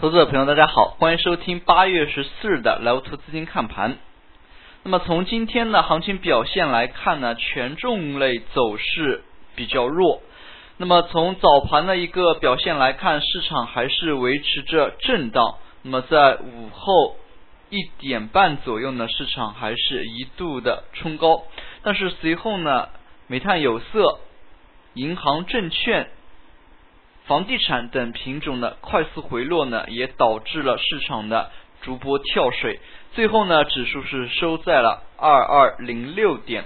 投资者朋友，大家好，欢迎收听八月十四日的 Level Two 资金看盘。那么从今天的行情表现来看呢，权重类走势比较弱。那么从早盘的一个表现来看，市场还是维持着震荡。那么在午后一点半左右呢，市场还是一度的冲高，但是随后呢，煤炭、有色、银行、证券。房地产等品种的快速回落呢，也导致了市场的逐波跳水。最后呢，指数是收在了二二零六点。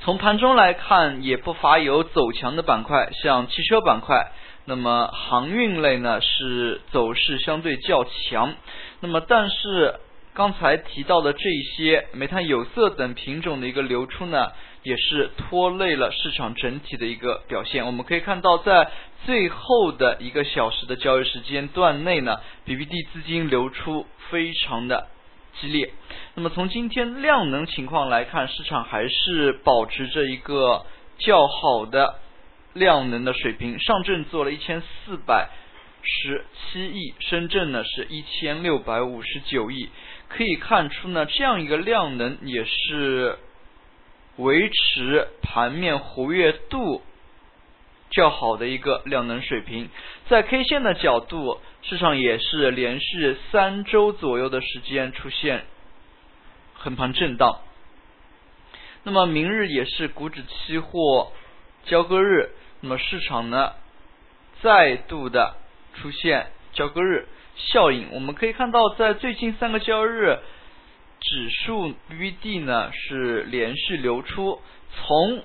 从盘中来看，也不乏有走强的板块，像汽车板块。那么航运类呢，是走势相对较强。那么但是刚才提到的这些煤炭、有色等品种的一个流出呢？也是拖累了市场整体的一个表现。我们可以看到，在最后的一个小时的交易时间段内呢，BBD 资金流出非常的激烈。那么从今天量能情况来看，市场还是保持着一个较好的量能的水平。上证做了一千四百十七亿，深圳呢是一千六百五十九亿。可以看出呢，这样一个量能也是。维持盘面活跃度较好的一个量能水平，在 K 线的角度，市场也是连续三周左右的时间出现横盘震荡。那么明日也是股指期货交割日，那么市场呢再度的出现交割日效应。我们可以看到，在最近三个交易日。指数 BBD 呢是连续流出，从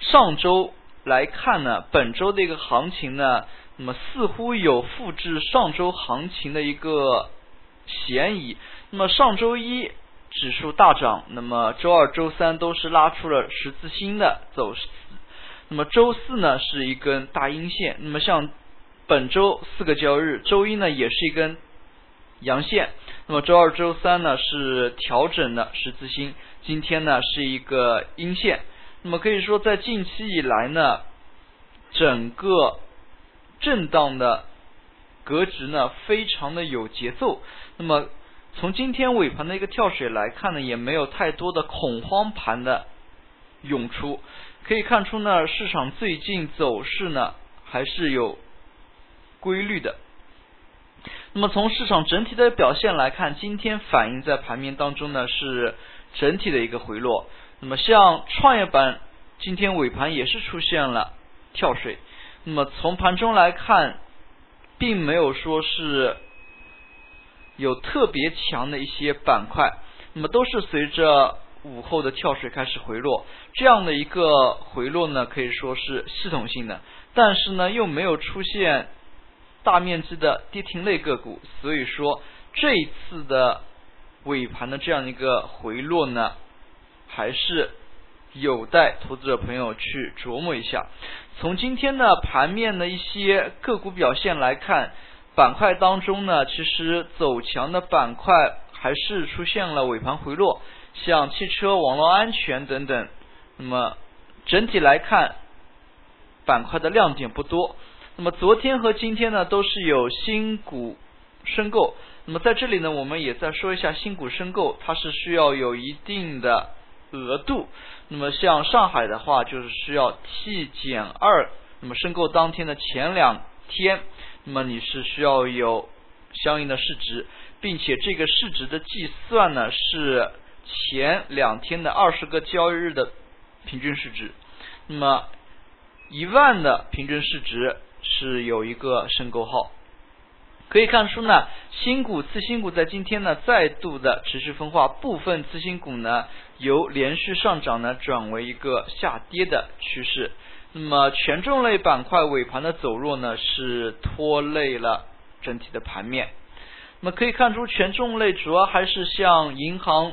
上周来看呢，本周的一个行情呢，那么似乎有复制上周行情的一个嫌疑。那么上周一指数大涨，那么周二、周三都是拉出了十字星的走势，那么周四呢是一根大阴线。那么像本周四个交易日，周一呢也是一根阳线。那么周二、周三呢是调整的十字星，今天呢是一个阴线。那么可以说，在近期以来呢，整个震荡的格局呢非常的有节奏。那么从今天尾盘的一个跳水来看呢，也没有太多的恐慌盘的涌出，可以看出呢，市场最近走势呢还是有规律的。那么从市场整体的表现来看，今天反映在盘面当中呢是整体的一个回落。那么像创业板今天尾盘也是出现了跳水。那么从盘中来看，并没有说是有特别强的一些板块，那么都是随着午后的跳水开始回落。这样的一个回落呢，可以说是系统性的，但是呢又没有出现。大面积的跌停类个股，所以说这一次的尾盘的这样一个回落呢，还是有待投资者朋友去琢磨一下。从今天的盘面的一些个股表现来看，板块当中呢，其实走强的板块还是出现了尾盘回落，像汽车、网络安全等等。那么整体来看，板块的亮点不多。那么昨天和今天呢，都是有新股申购。那么在这里呢，我们也再说一下新股申购，它是需要有一定的额度。那么像上海的话，就是需要 T 减二。那么申购当天的前两天，那么你是需要有相应的市值，并且这个市值的计算呢，是前两天的二十个交易日的平均市值。那么一万的平均市值。是有一个申购号，可以看出呢，新股次新股在今天呢再度的持续分化，部分次新股呢由连续上涨呢转为一个下跌的趋势。那么权重类板块尾盘的走弱呢是拖累了整体的盘面。那么可以看出，权重类主要还是像银行、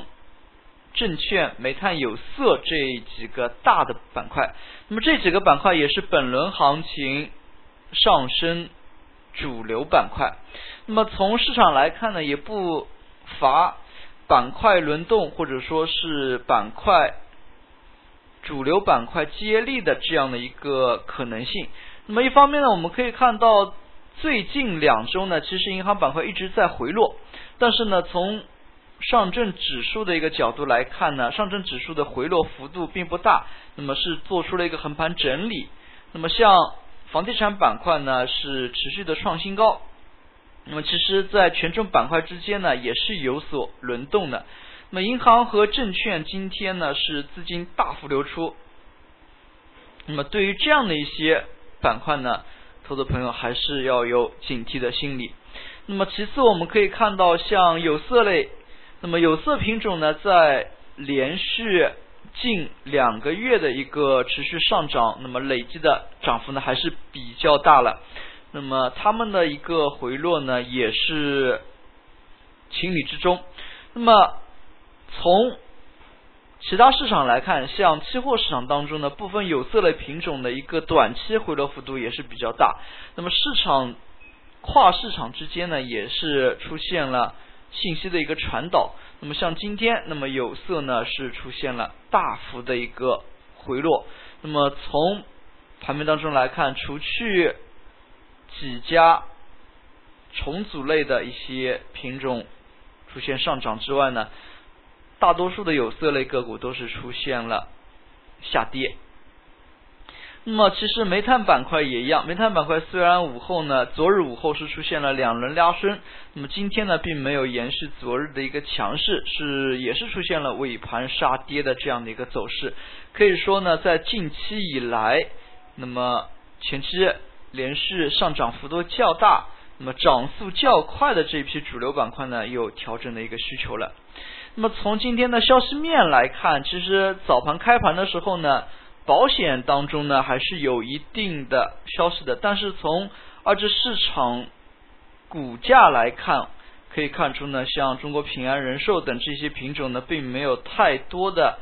证券、煤炭、有色这几个大的板块。那么这几个板块也是本轮行情。上升主流板块，那么从市场来看呢，也不乏板块轮动或者说是板块主流板块接力的这样的一个可能性。那么一方面呢，我们可以看到最近两周呢，其实银行板块一直在回落，但是呢，从上证指数的一个角度来看呢，上证指数的回落幅度并不大，那么是做出了一个横盘整理。那么像房地产板块呢，是持续的创新高。那么其实，在权重板块之间呢，也是有所轮动的。那么银行和证券今天呢，是资金大幅流出。那么对于这样的一些板块呢，投资朋友还是要有警惕的心理。那么其次，我们可以看到像有色类。那么有色品种呢，在连续近两个月的一个持续上涨，那么累计的涨幅呢还是比较大了。那么它们的一个回落呢，也是情理之中。那么从其他市场来看，像期货市场当中呢，部分有色类品种的一个短期回落幅度也是比较大。那么市场跨市场之间呢，也是出现了。信息的一个传导，那么像今天，那么有色呢是出现了大幅的一个回落。那么从盘面当中来看，除去几家重组类的一些品种出现上涨之外呢，大多数的有色类个股都是出现了下跌。那么其实煤炭板块也一样，煤炭板块虽然午后呢，昨日午后是出现了两轮拉升，那么今天呢并没有延续昨日的一个强势，是也是出现了尾盘杀跌的这样的一个走势。可以说呢，在近期以来，那么前期连续上涨幅度较大，那么涨速较快的这一批主流板块呢，有调整的一个需求了。那么从今天的消息面来看，其实早盘开盘的时候呢。保险当中呢，还是有一定的消息的，但是从二级市场股价来看，可以看出呢，像中国平安人寿等这些品种呢，并没有太多的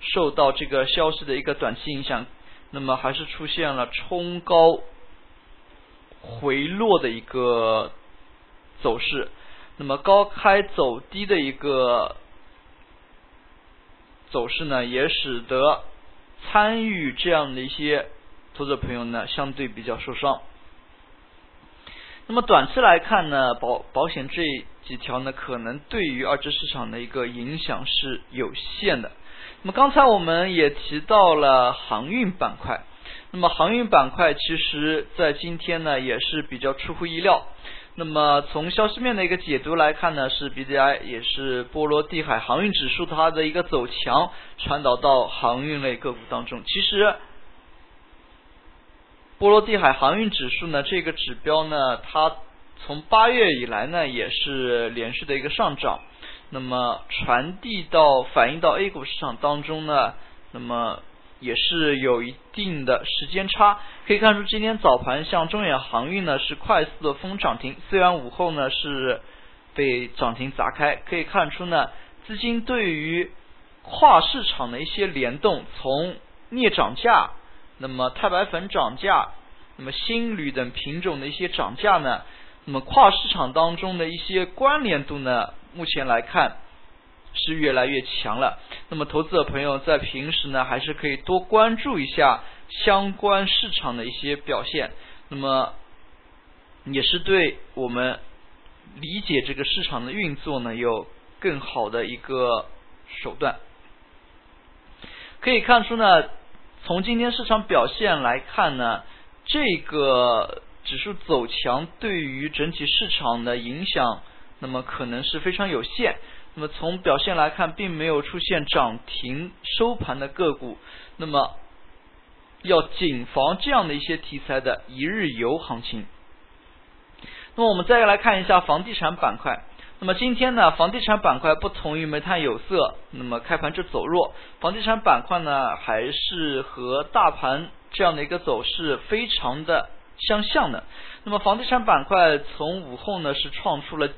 受到这个消息的一个短期影响，那么还是出现了冲高回落的一个走势，那么高开走低的一个走势呢，也使得。参与这样的一些投资者朋友呢，相对比较受伤。那么短期来看呢，保保险这几条呢，可能对于二级市场的一个影响是有限的。那么刚才我们也提到了航运板块，那么航运板块其实在今天呢，也是比较出乎意料。那么从消息面的一个解读来看呢，是 B D I 也是波罗的海航运指数它的一个走强传导到航运类个股当中。其实波罗的海航运指数呢，这个指标呢，它从八月以来呢也是连续的一个上涨。那么传递到反映到 A 股市场当中呢，那么。也是有一定的时间差，可以看出今天早盘像中远航运呢是快速的封涨停，虽然午后呢是被涨停砸开，可以看出呢资金对于跨市场的一些联动，从镍涨价，那么钛白粉涨价，那么锌铝等品种的一些涨价呢，那么跨市场当中的一些关联度呢，目前来看。是越来越强了。那么，投资者朋友在平时呢，还是可以多关注一下相关市场的一些表现。那么，也是对我们理解这个市场的运作呢，有更好的一个手段。可以看出呢，从今天市场表现来看呢，这个指数走强对于整体市场的影响，那么可能是非常有限。那么从表现来看，并没有出现涨停收盘的个股，那么要谨防这样的一些题材的一日游行情。那么我们再来看一下房地产板块。那么今天呢，房地产板块不同于煤炭有色，那么开盘就走弱。房地产板块呢，还是和大盘这样的一个走势非常的相像的。那么房地产板块从午后呢，是创出了。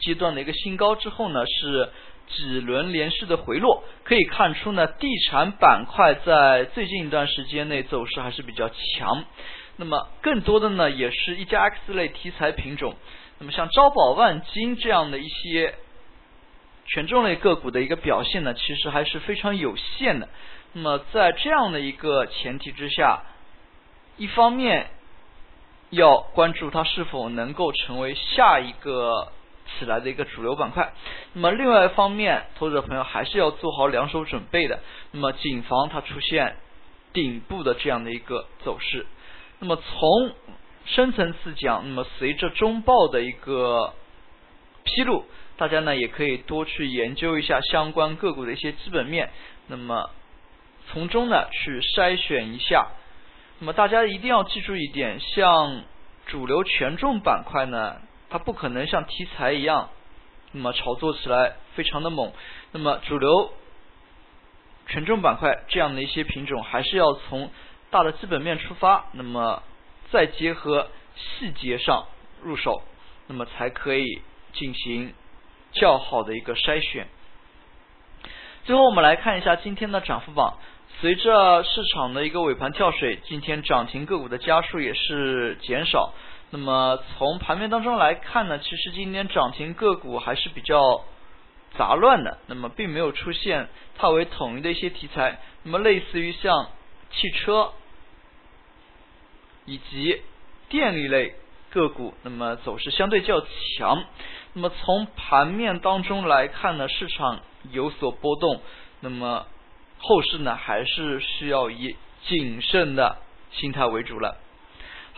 阶段的一个新高之后呢，是几轮连续的回落，可以看出呢，地产板块在最近一段时间内走势还是比较强。那么更多的呢，也是一家 X 类题材品种。那么像招宝万金这样的一些权重类个股的一个表现呢，其实还是非常有限的。那么在这样的一个前提之下，一方面要关注它是否能够成为下一个起来的一个主流板块。那么另外一方面，投资者朋友还是要做好两手准备的。那么谨防它出现顶部的这样的一个走势。那么从深层次讲，那么随着中报的一个披露，大家呢也可以多去研究一下相关个股的一些基本面，那么从中呢去筛选一下。那么大家一定要记住一点，像主流权重板块呢，它不可能像题材一样，那么炒作起来非常的猛。那么主流权重板块这样的一些品种，还是要从大的基本面出发，那么再结合细节上入手，那么才可以进行较好的一个筛选。最后我们来看一下今天的涨幅榜。随着市场的一个尾盘跳水，今天涨停个股的家数也是减少。那么从盘面当中来看呢，其实今天涨停个股还是比较杂乱的。那么并没有出现太为统一的一些题材。那么类似于像汽车以及电力类个股，那么走势相对较强。那么从盘面当中来看呢，市场有所波动。那么后市呢，还是需要以谨慎的心态为主了。